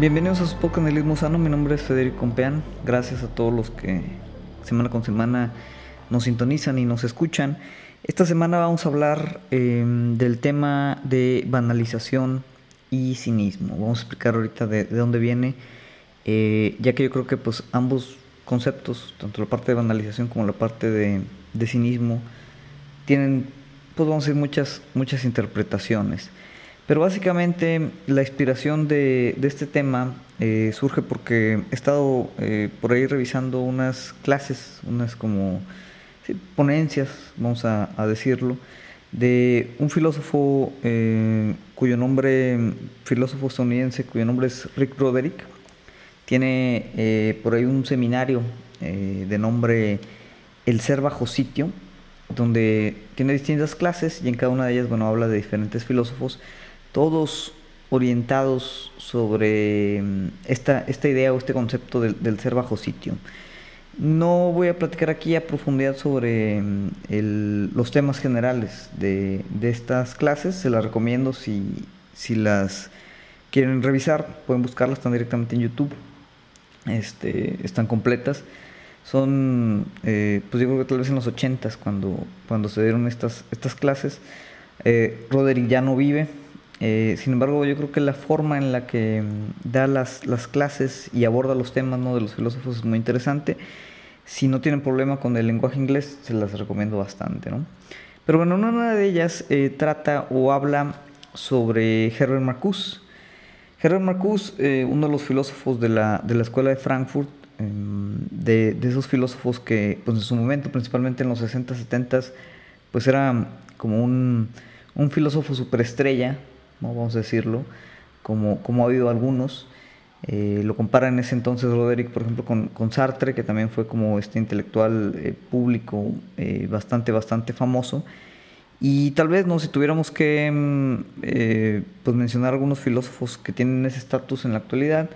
Bienvenidos a su podcast Sano, mi nombre es Federico Compeán, gracias a todos los que semana con semana nos sintonizan y nos escuchan. Esta semana vamos a hablar em, del tema de banalización y cinismo. Vamos a explicar ahorita de, dónde viene, eh, ya que yo creo que pues ambos conceptos, tanto la parte de banalización como la parte de, de cinismo, tienen, pues vamos a decir, muchas, muchas interpretaciones. Pero básicamente la inspiración de, este tema eh, surge porque he estado eh, por ahí revisando unas clases, unas como ponencias, vamos a, decirlo, de un filósofo eh, cuyo nombre, filósofo estadounidense, cuyo nombre es Rick Roderick. Tiene por ahí un seminario de nombre El ser bajo sitio, donde tiene distintas clases y en cada una de ellas, bueno, habla de diferentes filósofos todos orientados sobre mm, esta, esta idea o este concepto del, ser bajo sitio. No voy a platicar aquí a profundidad sobre mm, los temas generales de, estas clases, se las recomiendo si, si las quieren revisar, pueden buscarlas, están directamente en YouTube, este, están completas. Son, eh, pues creo que tal vez en los 80 cuando, cuando se dieron estas, estas clases. Eh, Roderick ya no vive, eh, sin embargo, yo creo que la forma en la que mm, da las, las clases y aborda los temas ¿no? de los filósofos es muy interesante. Si no tienen problema con el lenguaje inglés, se las recomiendo bastante. ¿no? Pero bueno, una de ellas eh, trata o habla sobre Herbert Marcuse. Herbert Marcuse, eh, uno de los filósofos de la, de la escuela de Frankfurt, em, de, de, esos filósofos que pues en su momento, principalmente en los 60, 70, pues era como un, un filósofo superestrella, vamos a decirlo, como, como ha habido algunos. Eh, lo compara en ese entonces Roderick, por ejemplo, con, Sartre, que también fue como este intelectual eh, público eh, bastante, bastante famoso. Y tal vez, ¿no? si tuviéramos que mm, pues mencionar algunos filósofos que tienen ese estatus en la actualidad,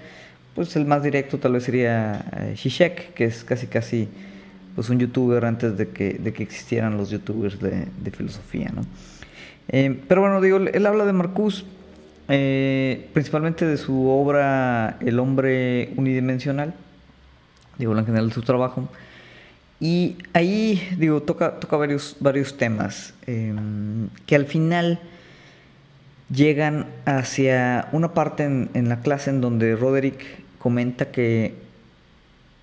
pues el más directo tal vez sería Zizek, que es casi casi pues un youtuber antes de que, de que existieran los youtubers de, de filosofía. ¿no? Eh, pero bueno, digo, él habla de Marcus, eh, principalmente de su obra El hombre unidimensional, digo, en general de su trabajo. Y ahí, digo, toca, toca varios, varios temas em, que al final llegan hacia una parte en, la clase en donde Roderick comenta que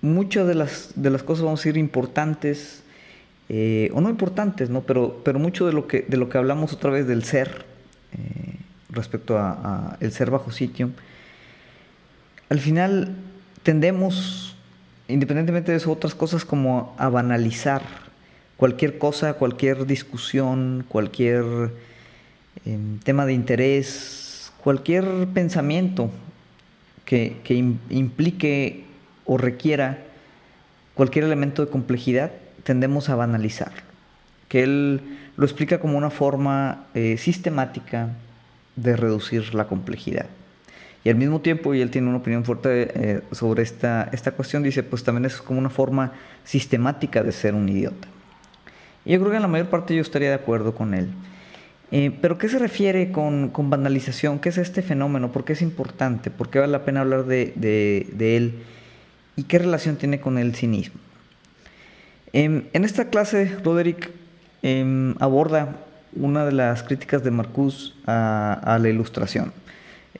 muchas de las, de las cosas, vamos a decir, importantes eh, o no importantes, ¿no? Pero, pero mucho de lo, que, de lo que hablamos otra vez del ser, eh, respecto a, el ser bajo sitio, al final tendemos, independientemente de eso, otras cosas como a banalizar cualquier cosa, cualquier discusión, cualquier em, tema de interés, cualquier pensamiento que, que implique o requiera cualquier elemento de complejidad, tendemos a banalizar, que él lo explica como una forma eh, sistemática de reducir la complejidad. Y al mismo tiempo, y él tiene una opinión fuerte eh, sobre esta, esta cuestión, dice, pues también es como una forma sistemática de ser un idiota. Y yo creo que en la mayor parte yo estaría de acuerdo con él. Eh, pero ¿qué se refiere con, con, banalización? ¿Qué es este fenómeno? ¿Por qué es importante? ¿Por qué vale la pena hablar de, de, de él? ¿Y qué relación tiene con el cinismo? En, esta clase, Roderick em, aborda una de las críticas de Marcuse a, la ilustración,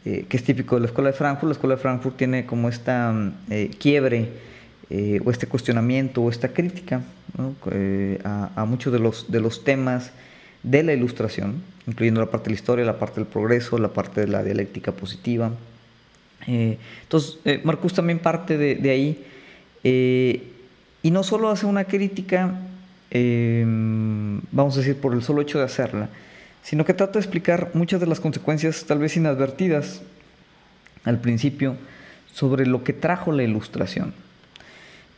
eh, que es típico de la Escuela de Frankfurt. La Escuela de Frankfurt tiene como esta eh, quiebre eh, o este cuestionamiento o esta crítica a, muchos de los, de los temas de la ilustración, incluyendo la parte de la historia, la parte del progreso, la parte de la dialéctica positiva. entonces, Marcuse también parte de, de ahí y no solo hace una crítica, em, vamos a decir, por el solo hecho de hacerla, sino que trata de explicar muchas de las consecuencias tal vez inadvertidas al principio sobre lo que trajo la ilustración.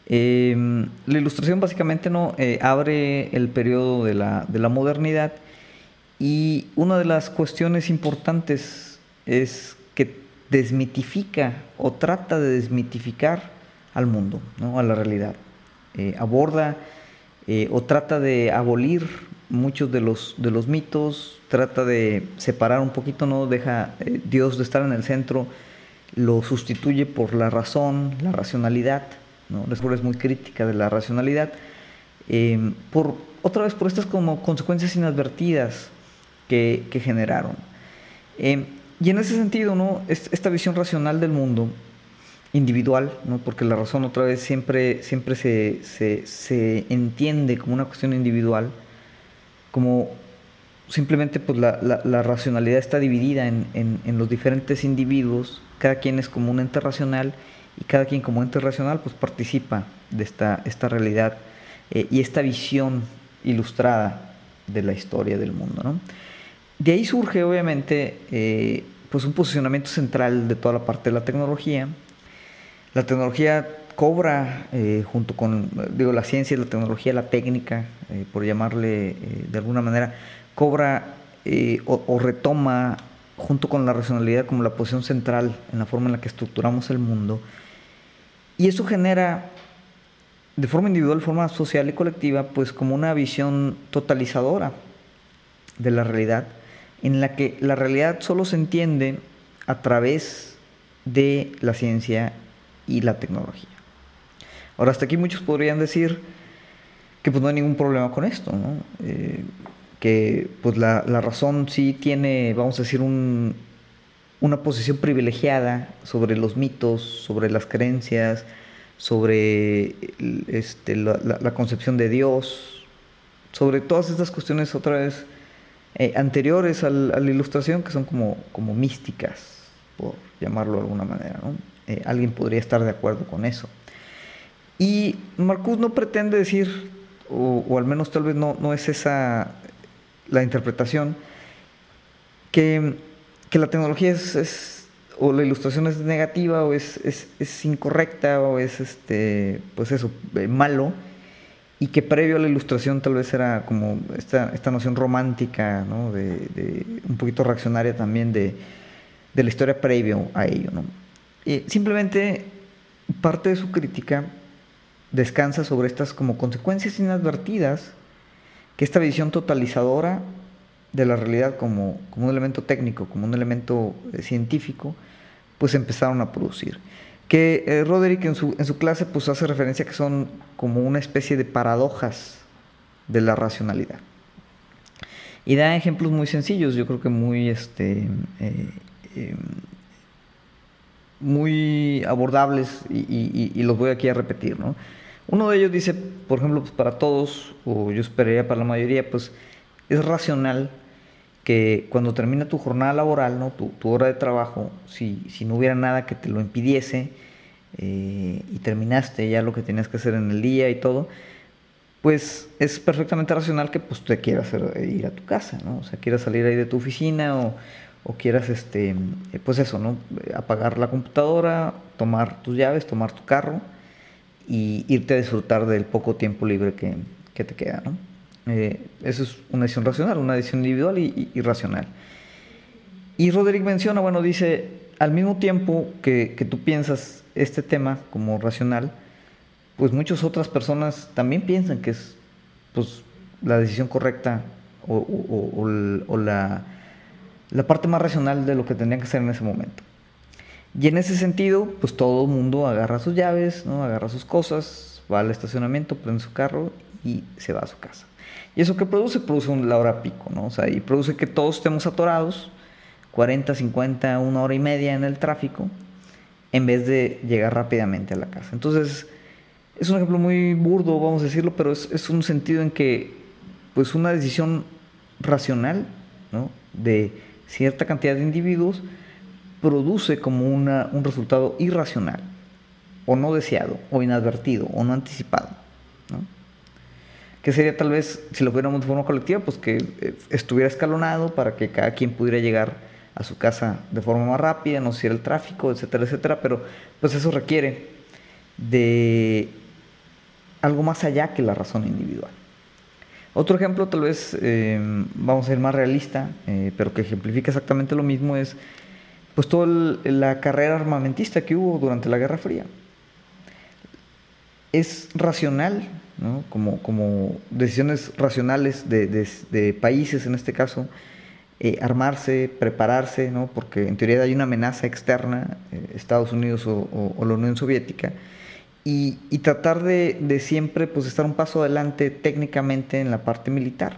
Em, la ilustración básicamente no eh, abre el periodo de la, de la modernidad y una de las cuestiones importantes es que desmitifica o trata de desmitificar al mundo, ¿no? a la realidad. Eh, aborda eh, o trata de abolir muchos de los, de los mitos, trata de separar un poquito, no deja eh, Dios de estar en el centro, lo sustituye por la razón, la racionalidad, ¿no? Es muy crítica de la racionalidad, eh, por, otra vez por estas como consecuencias inadvertidas que, generaron. Eh, y en ese sentido, ¿no? esta visión racional del mundo, individual, ¿no? porque la razón otra vez siempre, siempre se, se, entiende como una cuestión individual, como simplemente pues la, la, racionalidad está dividida en, en, los diferentes individuos, cada quien es como un ente racional y cada quien como ente racional pues participa de esta, esta realidad eh, y esta visión ilustrada de la historia del mundo. ¿no? De ahí surge obviamente eh, pues un posicionamiento central de toda la parte de la tecnología, la tecnología cobra, eh, junto con digo, la ciencia, la tecnología, la técnica, eh, por llamarle eh, de alguna manera, cobra o, retoma junto con la racionalidad como la posición central en la forma en la que estructuramos el mundo. Y eso genera, de forma individual, de forma social y colectiva, pues como una visión totalizadora de la realidad, en la que la realidad solo se entiende a través de la ciencia y la tecnología. Ahora, hasta aquí muchos podrían decir que pues no hay ningún problema con esto, ¿no? Eh, que pues la, razón sí tiene, vamos a decir, un, una posición privilegiada sobre los mitos, sobre las creencias, sobre este, la, concepción de Dios, sobre todas estas cuestiones otra vez eh, anteriores a la ilustración que son como, como místicas, por llamarlo de alguna manera. ¿no? Eh, alguien podría estar de acuerdo con eso. Y Marcus no pretende decir, o, al menos tal vez no, no, es esa la interpretación, que, que la tecnología es, o la ilustración es negativa o es, es, incorrecta o es este pues eso eh, malo y que previo a la ilustración tal vez era como esta, esta noción romántica ¿no? de, un poquito reaccionaria también de, de la historia previo a ello. Simplemente parte de su crítica descansa sobre estas como consecuencias inadvertidas que esta visión totalizadora de la realidad como, como un elemento técnico, como un elemento eh, científico, pues empezaron a producir. Que eh, Roderick en su, en su clase pues hace referencia que son como una especie de paradojas de la racionalidad. Y da ejemplos muy sencillos, yo creo que muy este, eh, em, muy abordables y, los voy aquí a repetir. ¿no? Uno de ellos dice, por ejemplo, pues para todos, o yo esperaría para la mayoría, pues es racional que cuando termina tu jornada laboral, ¿no? tu, hora de trabajo, si, si, no hubiera nada que te lo impidiese eh, y terminaste ya lo que tenías que hacer en el día y todo, pues es perfectamente racional que pues te quieras ir a tu casa, ¿no? O sea, quieras salir ahí de tu oficina o, o quieras, este, eh, pues eso, ¿no? Apagar la computadora, tomar tus llaves, tomar tu carro y irte a disfrutar del poco tiempo libre que, te queda. Eh, eso es una decisión racional, una decisión individual y, racional. Y Roderick menciona, bueno, dice, al mismo tiempo que, tú piensas este tema como racional, pues muchas otras personas también piensan que es pues, la decisión correcta o la la parte más racional de lo que tendrían que hacer en ese momento. Y en ese sentido, pues todo el mundo agarra sus llaves, ¿no? agarra sus cosas, va al estacionamiento, prende su carro y se va a su casa. ¿Y eso qué produce? Produce un, la hora pico, ¿no? O sea, y produce que todos estemos atorados, 40, 50, una hora y media en el tráfico, en vez de llegar rápidamente a la casa. Entonces, es un ejemplo muy burdo, vamos a decirlo, pero es, es un sentido en que, pues una decisión racional, ¿no? De cierta cantidad de individuos produce como una, un resultado irracional, o no deseado, o inadvertido, o no anticipado. Que sería tal vez, si lo fuéramos de forma colectiva, pues que eh, estuviera escalonado para que cada quien pudiera llegar a su casa de forma más rápida, no hiciera el tráfico, etcétera, etcétera, pero pues eso requiere de algo más allá que la razón individual. Otro ejemplo, tal vez eh, vamos a ser más realista, eh, pero que ejemplifica exactamente lo mismo, es pues toda la carrera armamentista que hubo durante la Guerra Fría. Es racional, como, como decisiones racionales de, países en este caso, eh, armarse, prepararse, ¿no? porque en teoría hay una amenaza externa, Estados Unidos o, la Unión Soviética, y, tratar de, de, siempre pues, estar un paso adelante técnicamente en la parte militar.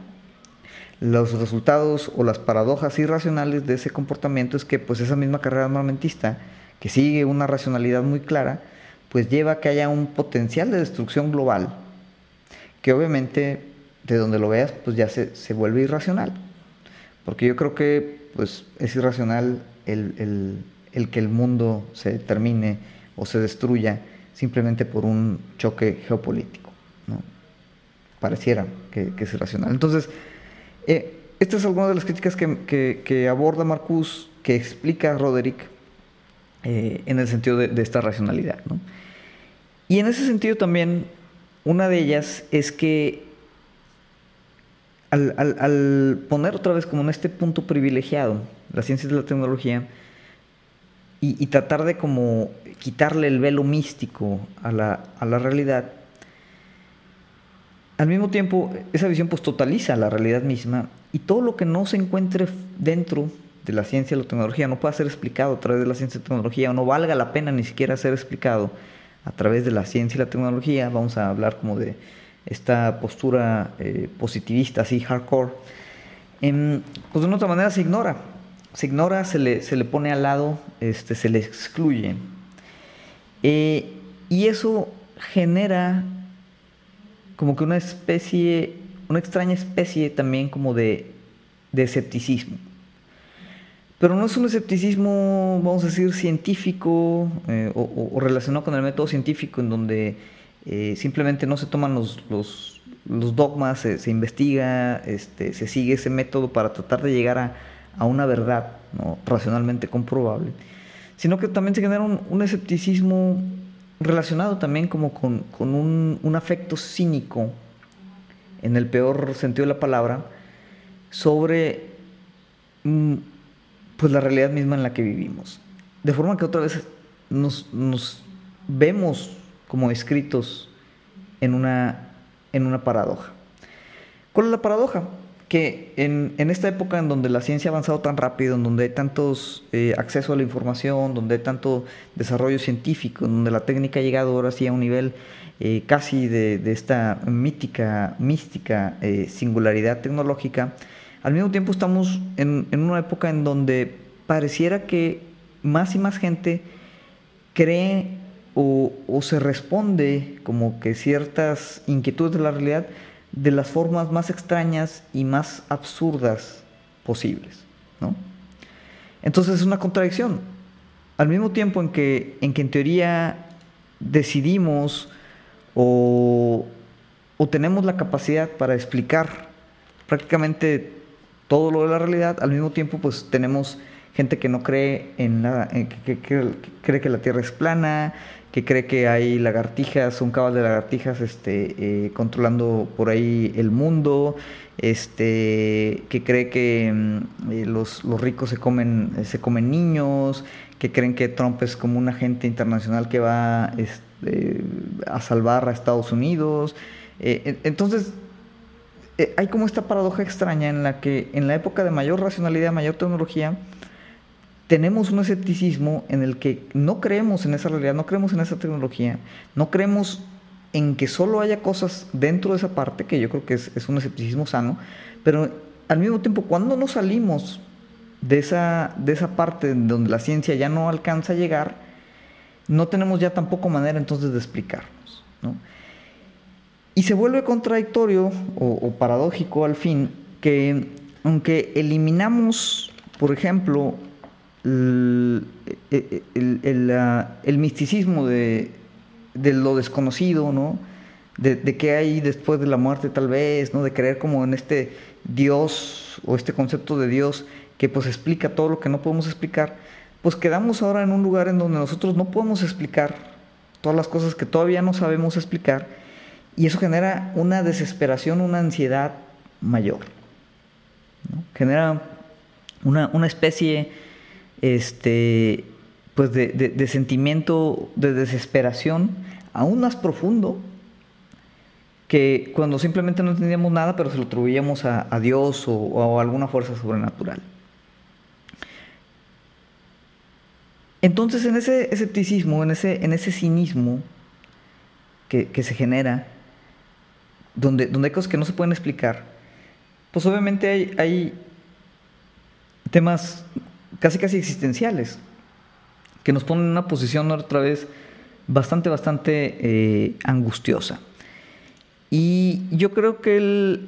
Los resultados o las paradojas irracionales de ese comportamiento es que pues, esa misma carrera armamentista, que sigue una racionalidad muy clara, pues lleva a que haya un potencial de destrucción global, que obviamente de donde lo veas, pues ya se, se vuelve irracional. Porque yo creo que pues, es irracional el, que el mundo se termine o se destruya simplemente por un choque geopolítico. Pareciera que, es irracional. Entonces, eh, esta es alguna de las críticas que, aborda Marcus, que explica Roderick eh, en el sentido de, esta racionalidad. Y en ese sentido también, una de ellas es que al, poner otra vez como en este punto privilegiado la ciencia de la tecnología y, tratar de como quitarle el velo místico a la, realidad, al mismo tiempo esa visión pues totaliza la realidad misma y todo lo que no se encuentre dentro de la ciencia de la tecnología no pueda ser explicado a través de la ciencia de la tecnología o no valga la pena ni siquiera ser explicado a través de la ciencia y la tecnología, vamos a hablar como de esta postura eh, positivista, así hardcore, em, pues de una otra manera se ignora. Se ignora, se le, se le pone al lado, este, se le excluye. Eh, y eso genera como que una especie, una extraña especie también como de, de escepticismo. Pero no es un escepticismo, vamos a decir, científico eh, o, relacionado con el método científico en donde eh, simplemente no se toman los, los, dogmas, se, investiga, este, se sigue ese método para tratar de llegar a, a una verdad ¿no? racionalmente comprobable, sino que también se genera un, escepticismo relacionado también como con, con un, un, afecto cínico, en el peor sentido de la palabra, sobre mm, pues la realidad misma en la que vivimos. De forma que otra vez nos, nos vemos como escritos en una, en una paradoja. ¿Cuál es la paradoja? Que en, esta época en donde la ciencia ha avanzado tan rápido, en donde hay tantos eh, acceso a la información, donde hay tanto desarrollo científico, en donde la técnica ha llegado ahora sí a un nivel eh, casi de, esta mítica, mística eh, singularidad tecnológica, al mismo tiempo estamos en, en una época en donde pareciera que más y más gente cree o, se responde como que ciertas inquietudes de la realidad de las formas más extrañas y más absurdas posibles. ¿no? Entonces es una contradicción. Al mismo tiempo en que en, que en teoría decidimos o, o tenemos la capacidad para explicar prácticamente todo lo de la realidad, al mismo tiempo pues tenemos gente que no cree en nada, que, cree que la Tierra es plana, que cree que hay lagartijas, un cabal de lagartijas este, eh, controlando por ahí el mundo, este, que cree que mm, eh, los, ricos se comen, se comen niños, que creen que Trump es como un agente internacional que va este, a salvar a Estados Unidos. Eh, entonces, hay como esta paradoja extraña en la que en la época de mayor racionalidad, mayor tecnología, tenemos un escepticismo en el que no creemos en esa realidad, no creemos en esa tecnología, no creemos en que solo haya cosas dentro de esa parte, que yo creo que es, un escepticismo sano, pero al mismo tiempo, cuando nos salimos de esa, de esa parte donde la ciencia ya no alcanza a llegar, no tenemos ya tampoco manera entonces de explicarnos. Y se vuelve contradictorio o paradójico al fin que aunque eliminamos, por ejemplo, el, misticismo de, lo desconocido, ¿no? De, qué hay después de la muerte tal vez, ¿no? De creer como en este Dios o este concepto de Dios que pues explica todo lo que no podemos explicar, pues quedamos ahora en un lugar en donde nosotros no podemos explicar todas las cosas que todavía no sabemos explicar y eso genera una desesperación, una ansiedad mayor. Genera una, una especie este, pues de, sentimiento de desesperación aún más profundo que cuando simplemente no entendíamos nada, pero se lo atribuíamos a, Dios o, a alguna fuerza sobrenatural. Entonces, en ese escepticismo, en ese, en ese cinismo que, se genera, donde, donde hay cosas que no se pueden explicar, pues obviamente hay, hay temas casi casi existenciales que nos ponen en una posición otra vez bastante, bastante eh, angustiosa. Y yo creo que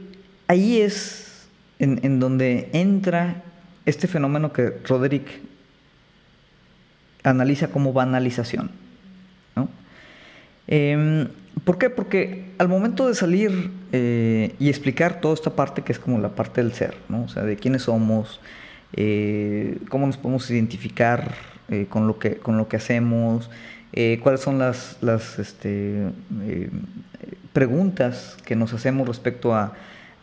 ahí es en, donde entra este fenómeno que Roderick analiza como banalización. Em, ¿Por qué? Porque al momento de salir eh, y explicar toda esta parte que es como la parte del ser, ¿no? o sea, de quiénes somos, eh, cómo nos podemos identificar eh, con, lo que, con lo que hacemos, cuáles son las, las este, preguntas que nos hacemos respecto a,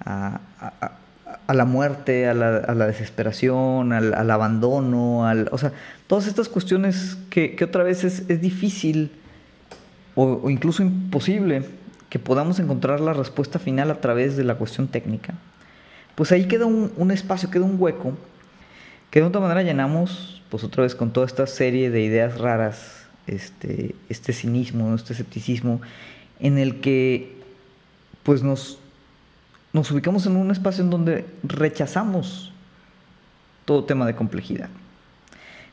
a, la muerte, a la, desesperación, al, abandono, al, o sea, todas estas cuestiones que, que otra vez es, es difícil o, incluso imposible que podamos encontrar la respuesta final a través de la cuestión técnica, pues ahí queda un espacio, queda un hueco que de otra manera llenamos, pues otra vez con toda esta serie de ideas raras, este, este cinismo, este escepticismo, en el que pues nos, nos ubicamos en un espacio en donde rechazamos todo tema de complejidad.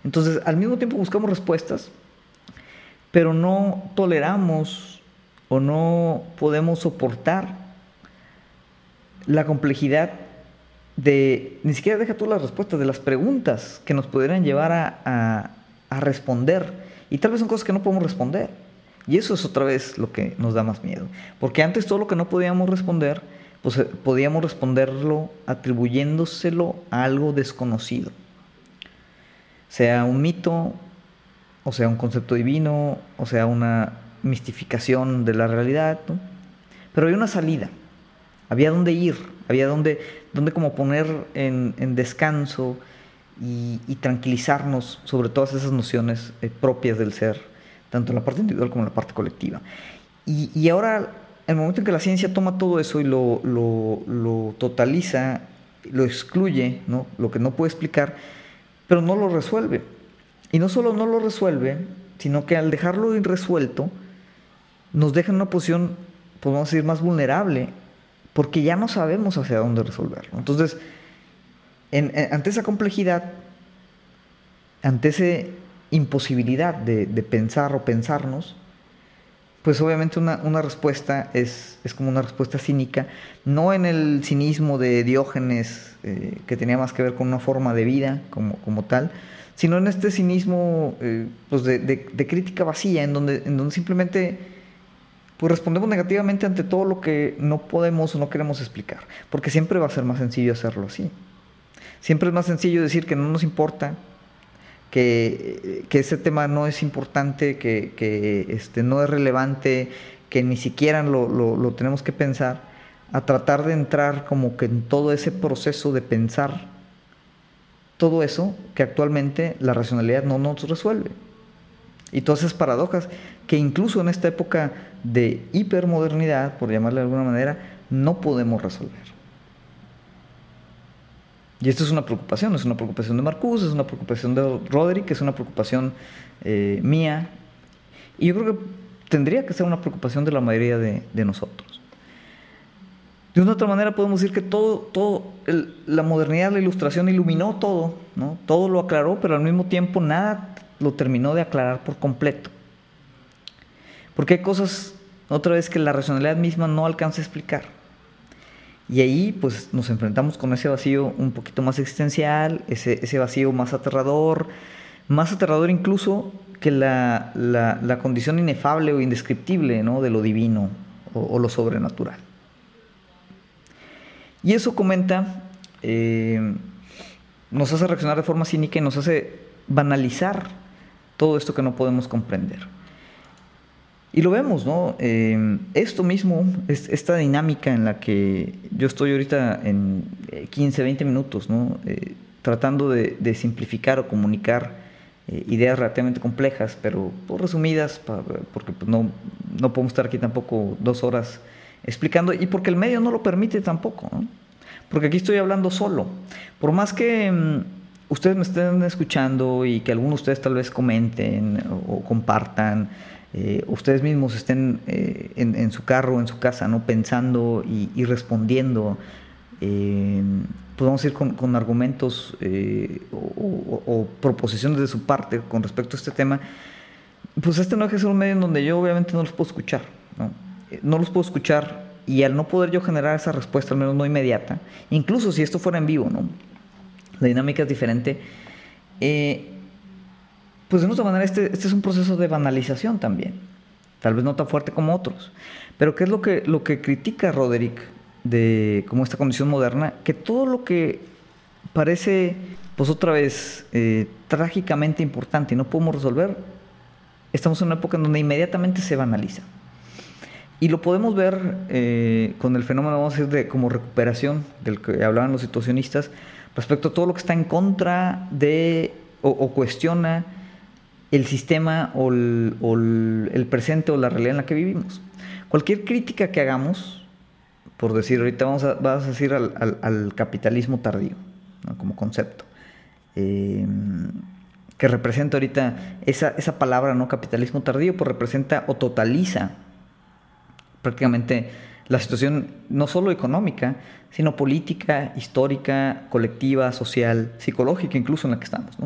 Entonces, al mismo tiempo buscamos respuestas, pero no toleramos o no podemos soportar la complejidad de, ni siquiera deja tú las respuestas, de las preguntas que nos pudieran llevar a, a responder. Y tal vez son cosas que no podemos responder. Y eso es otra vez lo que nos da más miedo. Porque antes todo lo que no podíamos responder, pues eh, podíamos responderlo atribuyéndoselo a algo desconocido. Sea un mito, o sea un concepto divino, o sea una mistificación de la realidad. Pero había una salida, había dónde ir, había dónde, dónde como poner en, descanso y, tranquilizarnos sobre todas esas nociones eh, propias del ser tanto en la parte individual como en la parte colectiva. Y, y ahora, el momento en que la ciencia toma todo eso y lo totaliza, lo excluye, ¿no? lo que no puede explicar, pero no lo resuelve. Y no solo no lo resuelve, sino que al dejarlo irresuelto, nos deja en una posición, podemos decir, más vulnerable, porque ya no sabemos hacia dónde resolverlo. Entonces, ante esa complejidad, ante ese imposibilidad de, pensar o pensarnos, pues obviamente una, respuesta es, es, como una respuesta cínica, no en el cinismo de Diógenes, eh, que tenía más que ver con una forma de vida como, como tal, sino en este cinismo eh, pues de, crítica vacía, en donde, en donde simplemente pues respondemos negativamente ante todo lo que no podemos o no queremos explicar, porque siempre va a ser más sencillo hacerlo así. Siempre es más sencillo decir que no nos importa, que, ese tema no es importante, que, este, no es relevante, que ni siquiera lo, tenemos que pensar, a tratar de entrar como que en todo ese proceso de pensar todo eso que actualmente la racionalidad no nos resuelve. Y todas esas paradojas que incluso en esta época de hipermodernidad, por llamarle de alguna manera, no podemos resolver. Y esto es una preocupación, es una preocupación de Marcus, es una preocupación de Roderick, es una preocupación eh, mía. Y yo creo que tendría que ser una preocupación de la mayoría de, nosotros. De una otra manera podemos decir que todo, todo la modernidad, la ilustración iluminó todo, ¿no? todo lo aclaró, pero al mismo tiempo nada lo terminó de aclarar por completo. Porque hay cosas, otra vez, que la racionalidad misma no alcanza a explicar. Y ahí pues nos enfrentamos con ese vacío un poquito más existencial, ese, ese vacío más aterrador, más aterrador incluso que la, la, condición inefable o indescriptible ¿no? de lo divino o, lo sobrenatural. Y eso comenta, eh, nos hace reaccionar de forma cínica y nos hace banalizar todo esto que no podemos comprender. Y lo vemos, ¿no? Eh, esto mismo, esta dinámica en la que yo estoy ahorita en 15, eh, 20 minutos, ¿no? Eh, tratando de, simplificar o comunicar ideas relativamente complejas, pero pues, resumidas, porque pues, no, no podemos estar aquí tampoco dos horas explicando y porque el medio no lo permite tampoco, porque aquí estoy hablando solo. Por más que mm, ustedes me estén escuchando y que algunos de ustedes tal vez comenten o, compartan, eh, ustedes mismos estén eh, en, su carro, en su casa, ¿no? pensando y, respondiendo, eh, podemos ir con, argumentos o, proposiciones de su parte con respecto a este tema, pues este no es ser un medio en donde yo obviamente no los puedo escuchar. ¿no? no los puedo escuchar y al no poder yo generar esa respuesta, al menos no inmediata, incluso si esto fuera en vivo, ¿no? La dinámica es diferente. Eh, pues de otra manera, este, este, es un proceso de banalización también. Tal vez no tan fuerte como otros. Pero ¿qué es lo que, lo que critica Roderick de como esta condición moderna? Que todo lo que parece, pues otra vez, eh, trágicamente importante y no podemos resolver, estamos en una época en donde inmediatamente se banaliza. Y lo podemos ver eh, con el fenómeno, vamos a decir, de como recuperación del que hablaban los situacionistas, respecto a todo lo que está en contra de o, cuestiona el sistema o, el, presente o la realidad en la que vivimos. Cualquier crítica que hagamos, por decir, ahorita vamos a, a decir al, capitalismo tardío, como concepto, eh, que representa ahorita esa, esa palabra, ¿no? Capitalismo tardío, pues representa o totaliza prácticamente la situación no solo económica, sino política, histórica, colectiva, social, psicológica incluso en la que estamos.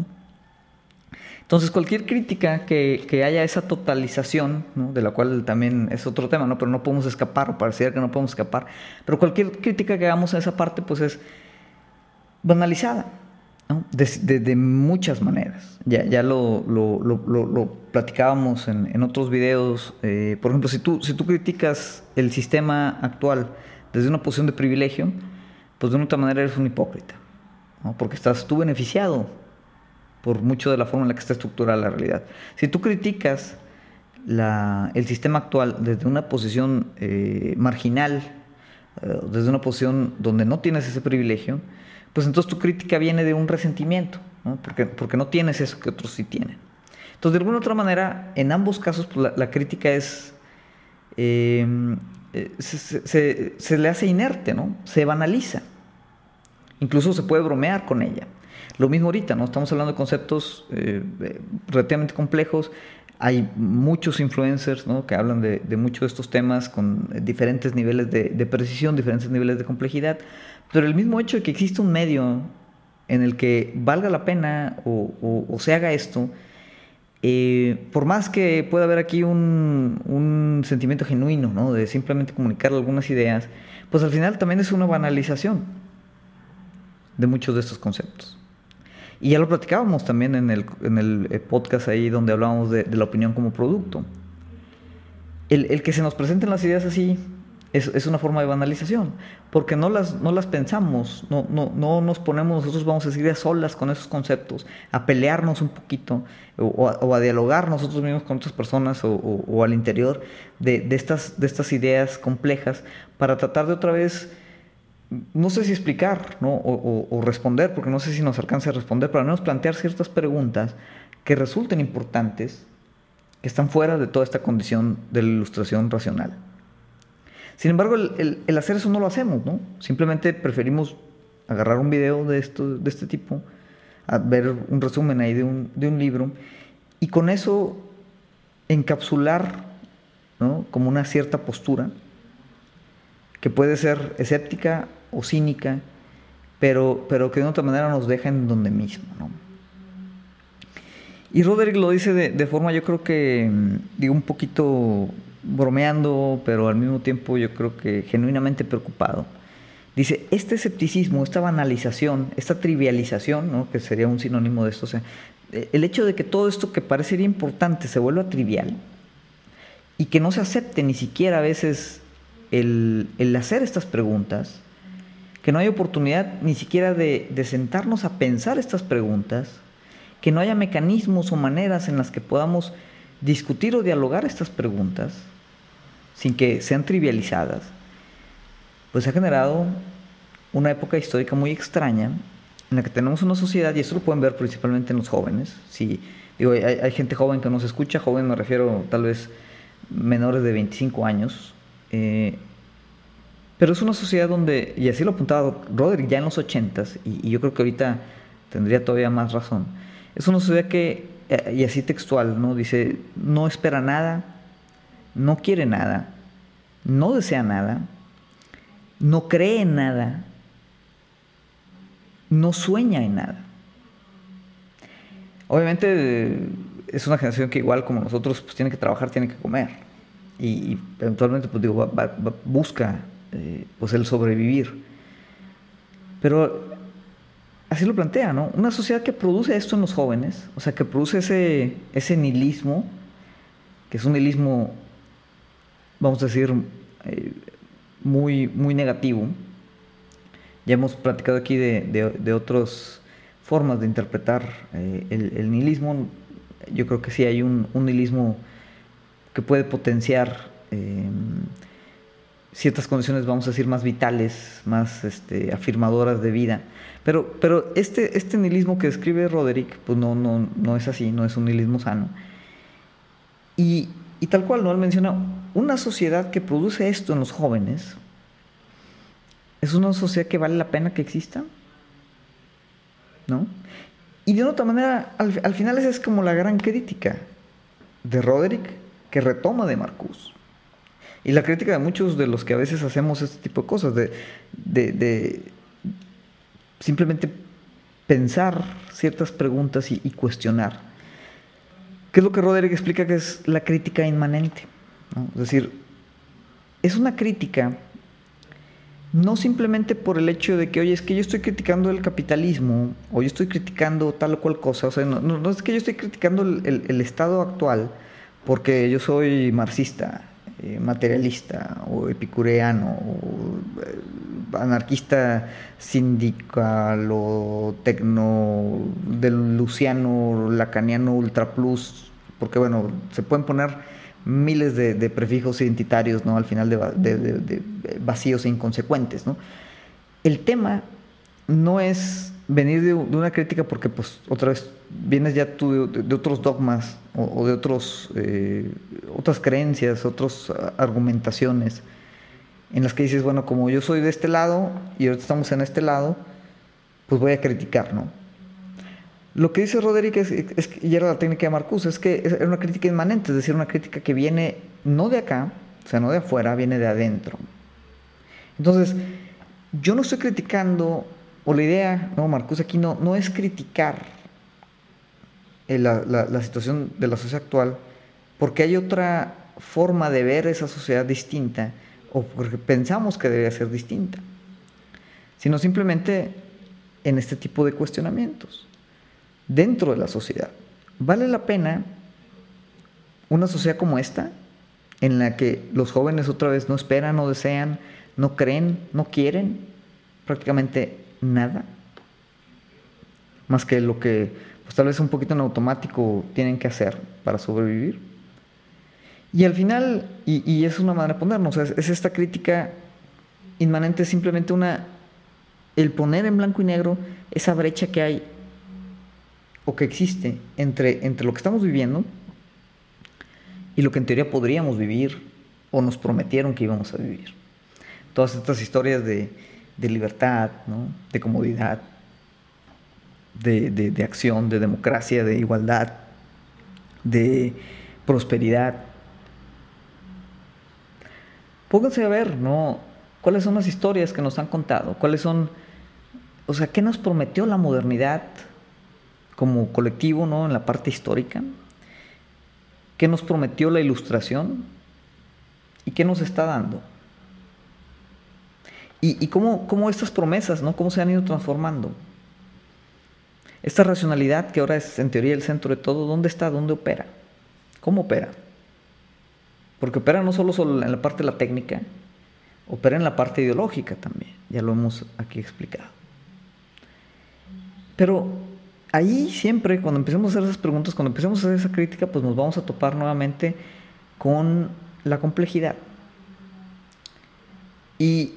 Entonces cualquier crítica que, haya esa totalización, de la cual también es otro tema, ¿no? pero no podemos escapar, o pareciera que no podemos escapar, pero cualquier crítica que hagamos a esa parte pues es banalizada. De, muchas maneras. Ya, ya lo, lo, platicábamos en, otros videos. Eh, por ejemplo, si tú, si tú criticas el sistema actual desde una posición de privilegio, pues de una otra manera eres un hipócrita. Porque estás tú beneficiado por mucho de la forma en la que está estructurada la realidad. Si tú criticas la, el sistema actual desde una posición eh, marginal, desde una posición donde no tienes ese privilegio, pues entonces tu crítica viene de un resentimiento, Porque, porque no tienes eso que otros sí tienen. Entonces, de alguna otra manera, en ambos casos, pues, la, crítica es. Em, eh, se, le hace inerte, ¿no? Se banaliza. Incluso se puede bromear con ella. Lo mismo ahorita, ¿no? Estamos hablando de conceptos eh, relativamente complejos. Hay muchos influencers ¿no? que hablan de, muchos de estos temas con diferentes niveles de, de, precisión, diferentes niveles de complejidad. Pero el mismo hecho de que existe un medio en el que valga la pena o, se haga esto, eh, por más que pueda haber aquí un, sentimiento genuino, ¿no? De simplemente comunicar algunas ideas, pues al final también es una banalización de muchos de estos conceptos. Y ya lo platicábamos también en el, en el eh, podcast ahí donde hablábamos de, la opinión como producto. El, el, que se nos presenten las ideas así, es, una forma de banalización, porque no las, no las pensamos, no, no, no nos ponemos nosotros, vamos a decir, a solas con esos conceptos, a pelearnos un poquito o, a, dialogar nosotros mismos con otras personas o, al interior de, estas, de estas ideas complejas para tratar de otra vez, no sé si explicar ¿no? o, responder, porque no sé si nos alcance a responder, pero al menos plantear ciertas preguntas que resulten importantes, que están fuera de toda esta condición de la ilustración racional. Sin embargo, el, hacer eso no lo hacemos, ¿no? Simplemente preferimos agarrar un video de, esto, de este tipo, a ver un resumen ahí de un, de un libro, y con eso encapsular ¿no? como una cierta postura, que puede ser escéptica o cínica, pero, pero que de otra manera nos deja en donde mismo. ¿no? Y Roderick lo dice de, forma, yo creo que, digo, un poquito bromeando, pero al mismo tiempo yo creo que genuinamente preocupado. Dice, este escepticismo, esta banalización, esta trivialización, ¿no? que sería un sinónimo de esto, el hecho de que todo esto que parecería importante se vuelva trivial y que no se acepte ni siquiera a veces el, hacer estas preguntas, que no hay oportunidad ni siquiera de, sentarnos a pensar estas preguntas, que no haya mecanismos o maneras en las que podamos discutir o dialogar estas preguntas, sin que sean trivializadas, pues ha generado una época histórica muy extraña en la que tenemos una sociedad, y esto lo pueden ver principalmente en los jóvenes, si digo, hay, gente joven que nos escucha, joven me refiero tal vez menores de 25 años, eh, Pero es una sociedad donde, y así lo apuntaba Roderick ya en los ochentas, y, y yo creo que ahorita tendría todavía más razón, es una sociedad que, eh, y así textual, ¿no? Dice, no espera nada, no quiere nada, no desea nada, no cree en nada, no sueña en nada. Obviamente es una generación que igual como nosotros pues tiene que trabajar, tiene que comer y, eventualmente pues digo busca eh, pues el sobrevivir. Pero así lo plantea, ¿no? Una sociedad que produce esto en los jóvenes, o sea, que produce ese, ese nihilismo, que es un nihilismo, vamos a decir, eh, muy, muy negativo. Ya hemos platicado aquí de, de, otras formas de interpretar eh, el, nihilismo. Yo creo que sí hay un, un nihilismo que puede potenciar ciertas condiciones, vamos a decir, más vitales, más este, afirmadoras de vida. Pero, pero este, este nihilismo que describe Roderick, pues no, no, no es así, no es un nihilismo sano. Y, y tal cual, ¿no? Él menciona, una sociedad que produce esto en los jóvenes, ¿es una sociedad que vale la pena que exista? ¿No? Y de otra manera, al, al final esa es como la gran crítica de Roderick que retoma de Marcus. Y la crítica de muchos de los que a veces hacemos este tipo de cosas, de, de, simplemente pensar ciertas preguntas y, cuestionar. ¿Qué es lo que Roderick explica que es la crítica inmanente? Es decir, es una crítica no simplemente por el hecho de que, oye, es que yo estoy criticando el capitalismo, o yo estoy criticando tal o cual cosa, o sea, no, es que yo estoy criticando el estado actual, porque yo soy marxista, eh, materialista o epicureano o eh, anarquista sindical o tecno del luciano, lacaniano, ultra plus, porque bueno, se pueden poner miles de, prefijos identitarios ¿no? al final de, de, vacíos e inconsecuentes. ¿no? El tema no es venir de, una crítica porque pues otra vez vienes ya tú de, otros dogmas o, de otros, eh, otras creencias, otras argumentaciones en las que dices, bueno, como yo soy de este lado y ahorita estamos en este lado, pues voy a criticar, ¿no? Lo que dice Roderick es, es, y era la técnica de Marcus, es que es una crítica inmanente, es decir, una crítica que viene no de acá, o sea, no de afuera, viene de adentro. Entonces, yo no estoy criticando o la idea, no, Marcus aquí no, no es criticar eh, la, la, situación de la sociedad actual, porque hay otra forma de ver esa sociedad distinta, o porque pensamos que debería ser distinta, sino simplemente en este tipo de cuestionamientos, dentro de la sociedad. ¿Vale la pena una sociedad como esta, en la que los jóvenes otra vez no esperan, no desean, no creen, no quieren prácticamente nada, más que lo que pues tal vez un poquito en automático tienen que hacer para sobrevivir. Y al final, y, es una manera de ponernos, es, esta crítica inmanente, simplemente una, el poner en blanco y negro esa brecha que hay o que existe entre, entre lo que estamos viviendo y lo que en teoría podríamos vivir o nos prometieron que íbamos a vivir. Todas estas historias de, de libertad, de comodidad, de, acción, de democracia, de igualdad, de prosperidad. Pónganse a ver, ¿no? ¿Cuáles son las historias que nos han contado? ¿Cuáles son, o sea, qué nos prometió la modernidad como colectivo, ¿no? En la parte histórica. ¿Qué nos prometió la ilustración? ¿Y qué nos está dando? Y, cómo, cómo, estas promesas, ¿no? Cómo se han ido transformando. Esta racionalidad, que ahora es en teoría el centro de todo, ¿dónde está? ¿Dónde opera? ¿Cómo opera? Porque opera no solo, solo en la parte de la técnica, opera en la parte ideológica también. Ya lo hemos aquí explicado. Pero ahí siempre, cuando empecemos a hacer esas preguntas, cuando empecemos a hacer esa crítica, pues nos vamos a topar nuevamente con la complejidad. Y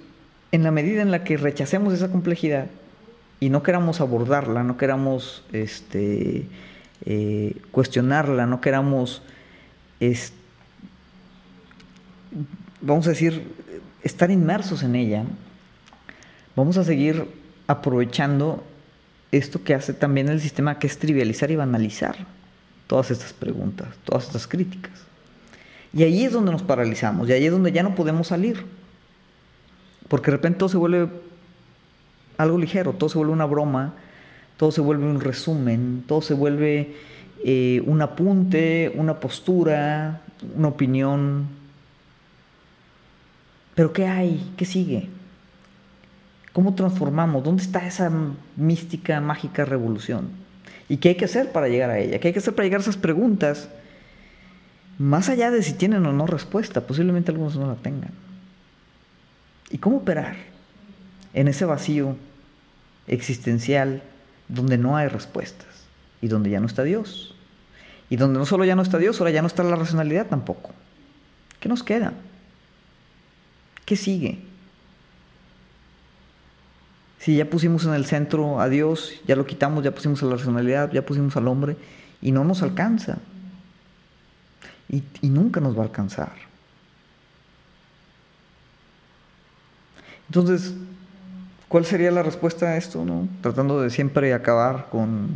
en la medida en la que rechacemos esa complejidad y no queramos abordarla, no queramos este, eh, cuestionarla, no queramos, vamos a decir, estar inmersos en ella, vamos a seguir aprovechando esto que hace también el sistema, que es trivializar y banalizar todas estas preguntas, todas estas críticas. Y ahí es donde nos paralizamos, y ahí es donde ya no podemos salir. Porque de repente todo se vuelve algo ligero, todo se vuelve una broma, todo se vuelve un resumen, todo se vuelve eh, un apunte, una postura, una opinión. Pero ¿qué hay? ¿Qué sigue? ¿Cómo transformamos? ¿Dónde está esa mística, mágica revolución? ¿Y qué hay que hacer para llegar a ella? ¿Qué hay que hacer para llegar a esas preguntas? Más allá de si tienen o no respuesta, posiblemente algunos no la tengan. ¿Y cómo operar en ese vacío existencial donde no hay respuestas y donde ya no está Dios? Y donde no solo ya no está Dios, ahora ya no está la racionalidad tampoco. ¿Qué nos queda? ¿Qué sigue? Si ya pusimos en el centro a Dios, ya lo quitamos, ya pusimos a la racionalidad, ya pusimos al hombre, y no nos alcanza. Y, y nunca nos va a alcanzar. Entonces, ¿cuál sería la respuesta a esto? No? Tratando de siempre acabar con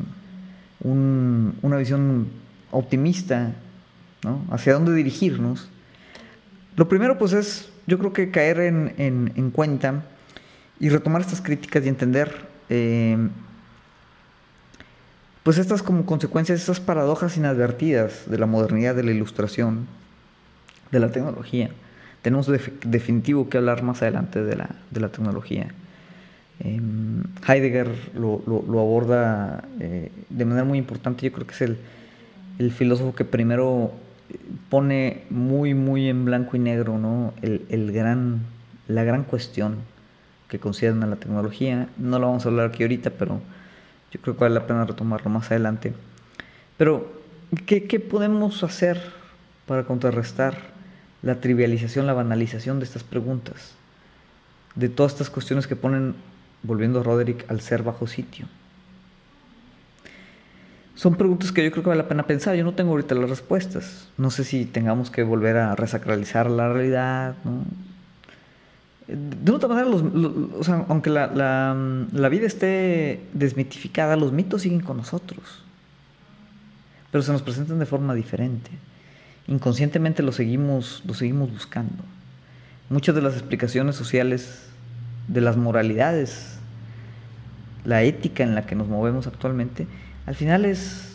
un, una visión optimista, ¿no? Hacia dónde dirigirnos. Lo primero, pues, es, yo creo que caer en cuenta y retomar estas críticas y entender eh, pues estas como consecuencias, estas paradojas inadvertidas de la modernidad, de la ilustración, de la tecnología. Tenemos definitivo que hablar más adelante de la, de la tecnología. Em, Heidegger lo, lo, aborda eh, de manera muy importante, yo creo que es el, el, filósofo que primero pone muy, muy en blanco y negro ¿no? el, el gran, la gran cuestión que conciernen a la tecnología. No lo vamos a hablar aquí ahorita, pero yo creo que vale la pena retomarlo más adelante. Pero, ¿qué, qué podemos hacer para contrarrestar la trivialización, la banalización de estas preguntas? De todas estas cuestiones que ponen, volviendo a Roderick, al ser bajo sitio. Son preguntas que yo creo que vale la pena pensar. Yo no tengo ahorita las respuestas. No sé si tengamos que volver a resacralizar la realidad. De otra manera, aunque la, vida esté desmitificada, los mitos siguen con nosotros, pero se nos presentan de forma diferente. Inconscientemente los seguimos, seguimos buscando. Muchas de las explicaciones sociales de las moralidades, la ética en la que nos movemos actualmente, al final es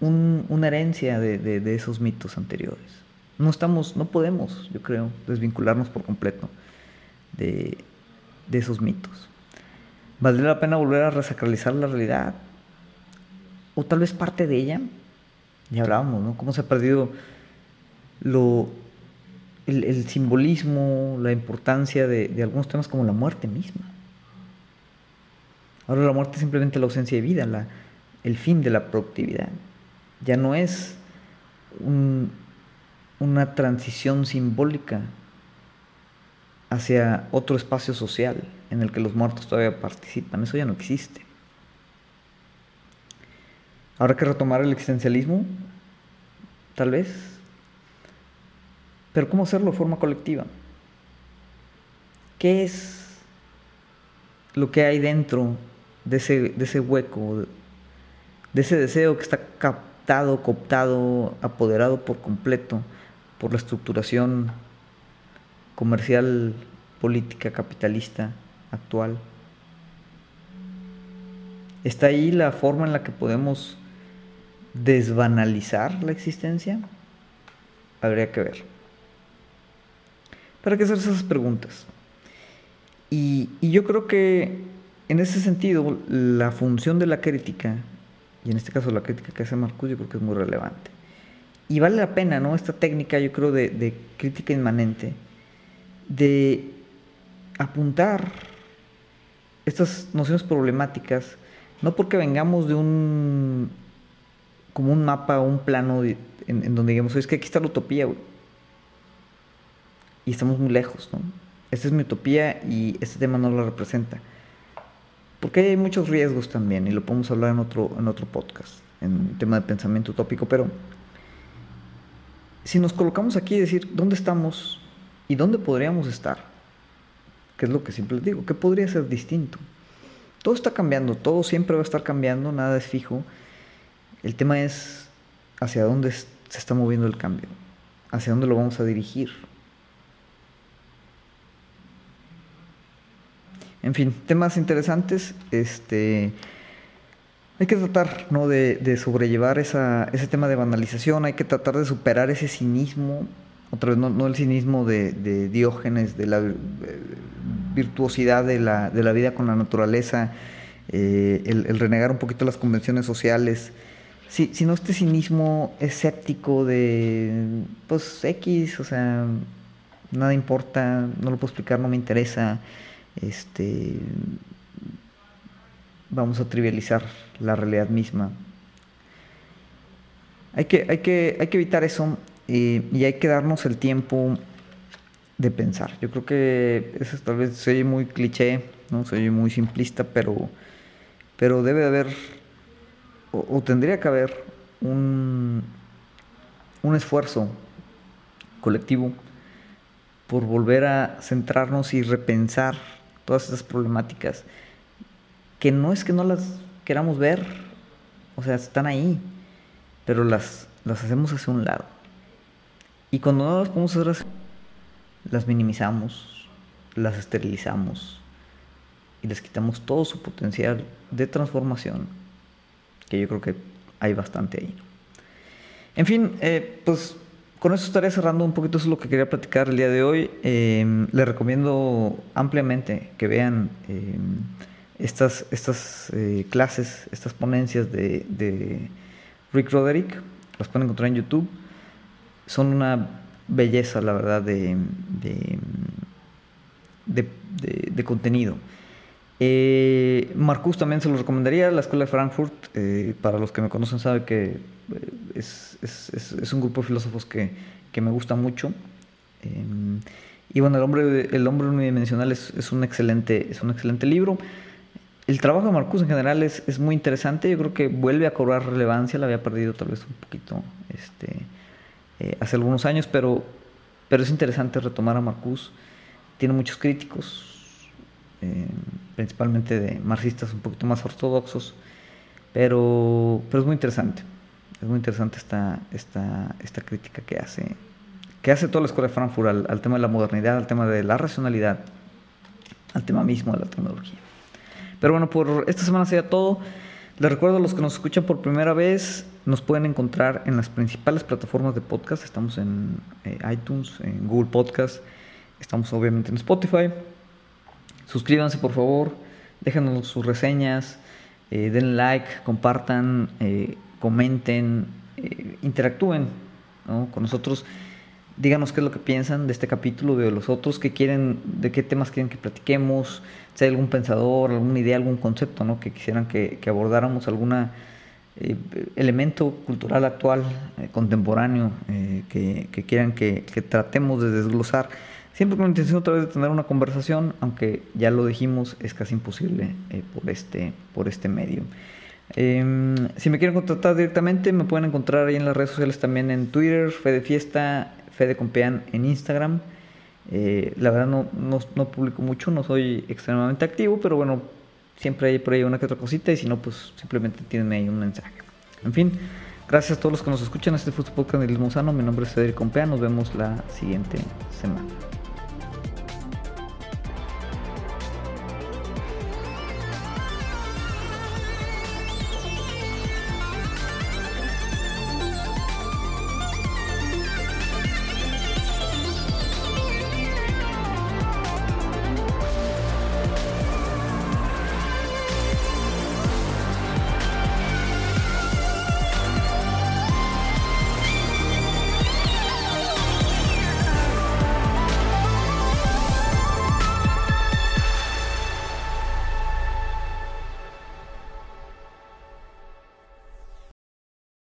una herencia de, de esos mitos anteriores. No estamos, no podemos, yo creo, desvincularnos por completo de, esos mitos. ¿Valdría la pena volver a resacralizar la realidad? O tal vez parte de ella. Ya hablábamos, ¿no? Cómo se ha perdido lo, el, simbolismo, la importancia de, algunos temas como la muerte misma. Ahora la muerte es simplemente la ausencia de vida, el fin de la productividad. Ya no es un, una transición simbólica hacia otro espacio social en el que los muertos todavía participan. Eso ya no existe. Habrá que retomar el existencialismo, tal vez. Pero ¿cómo hacerlo de forma colectiva? ¿Qué es lo que hay dentro de ese, de ese hueco, de ese deseo que está captado, cooptado, apoderado por completo por la estructuración comercial, política, capitalista actual. ¿Está ahí la forma en la que podemos desbanalizar la existencia? Habría que ver. Para que hacer esas preguntas. Y, y, yo creo que en ese sentido la función de la crítica, y en este caso la crítica que hace Marcus, yo creo que es muy relevante. Y vale la pena, ¿no? Esta técnica, yo creo, de, de crítica inmanente, de apuntar estas nociones problemáticas, no porque vengamos de un, como un mapa o un plano en, donde digamos, es que aquí está la utopía, güey. Y estamos muy lejos, ¿no? Esta es mi utopía y este tema no lo representa. Porque hay muchos riesgos también, y lo podemos hablar en otro, en otro podcast, en tema de pensamiento utópico, pero si nos colocamos aquí y decir dónde estamos ¿Y dónde podríamos estar? Que es lo que siempre les digo, ¿qué podría ser distinto? Todo está cambiando, todo siempre va a estar cambiando, nada es fijo. El tema es hacia dónde se está moviendo el cambio, hacia dónde lo vamos a dirigir. En fin, temas interesantes. Este, hay que tratar ¿no? de, sobrellevar esa, ese tema de banalización, hay que tratar de superar ese cinismo, otra vez, no, el cinismo de, Diógenes, de la eh, virtuosidad de la, de la, vida con la naturaleza, eh, el, renegar un poquito las convenciones sociales, sí, sino este cinismo escéptico de, pues, X, o sea, nada importa, no lo puedo explicar, no me interesa, este, vamos a trivializar la realidad misma. Hay que, hay que, hay que evitar eso y, y hay que darnos el tiempo de pensar. Yo creo que eso tal vez soy muy cliché, ¿no? soy muy simplista, pero, pero debe de haber, o, tendría que haber, un, un esfuerzo colectivo por volver a centrarnos y repensar todas esas problemáticas que no es que no las queramos ver, o sea, están ahí, pero las, las hacemos hacia un lado. Y cuando no las podemos hacer las minimizamos, las esterilizamos y les quitamos todo su potencial de transformación, que yo creo que hay bastante ahí. En fin, eh, pues con eso estaré cerrando un poquito eso es lo que quería platicar el día de hoy. Eh, les recomiendo ampliamente que vean eh, estas, estas eh, clases, estas ponencias de, Rick Roderick, las pueden encontrar en YouTube. Son una belleza, la verdad, de, de, contenido. Eh, Marcus también se lo recomendaría, la Escuela de Frankfurt, eh, para los que me conocen saben que eh, es, un grupo de filósofos que, me gusta mucho. y bueno, El hombre, el hombre unidimensional es, un excelente, es un excelente libro el trabajo de Marcus en general es, muy interesante. Yo creo que vuelve a cobrar relevancia. La había perdido tal vez un poquito este, eh, hace algunos años, pero, pero es interesante retomar a Marcus. Tiene muchos críticos, eh, principalmente de marxistas un poquito más ortodoxos, pero, pero es muy interesante. Es muy interesante esta, esta, esta crítica que hace, que hace toda la escuela de Frankfurt al, al tema de la modernidad, al tema de la racionalidad, al tema mismo de la tecnología. Pero bueno, por esta semana sería todo. Les recuerdo a los que nos escuchan por primera vez, nos pueden encontrar en las principales plataformas de podcast. Estamos en eh, iTunes, en Google Podcast, estamos obviamente en Spotify. Suscríbanse por favor, déjenos sus reseñas, eh, den like, compartan, eh, comenten, interactúen con nosotros díganos qué es lo que piensan de este capítulo, de los otros, qué quieren, de qué temas quieren que platiquemos, si hay algún pensador, alguna idea, algún concepto, ¿no? Que quisieran que, abordáramos algún eh, elemento cultural actual, eh, contemporáneo, eh, que, quieran que, tratemos de desglosar. Siempre con la intención otra vez de tener una conversación, aunque ya lo dijimos, es casi imposible por, este, por este medio. Em, si me quieren contactar directamente, me pueden encontrar ahí en las redes sociales también en Twitter, Fede Fiesta, Fede Compean en Instagram. Eh, la verdad no, no, publico mucho, no soy extremadamente activo, pero bueno, siempre hay por ahí una que otra cosita y si no, pues simplemente tienen ahí un mensaje. En fin, gracias a todos los que nos escuchan. Este fue su podcast de Limosano. Mi nombre es Federico Compea. Nos vemos la siguiente semana.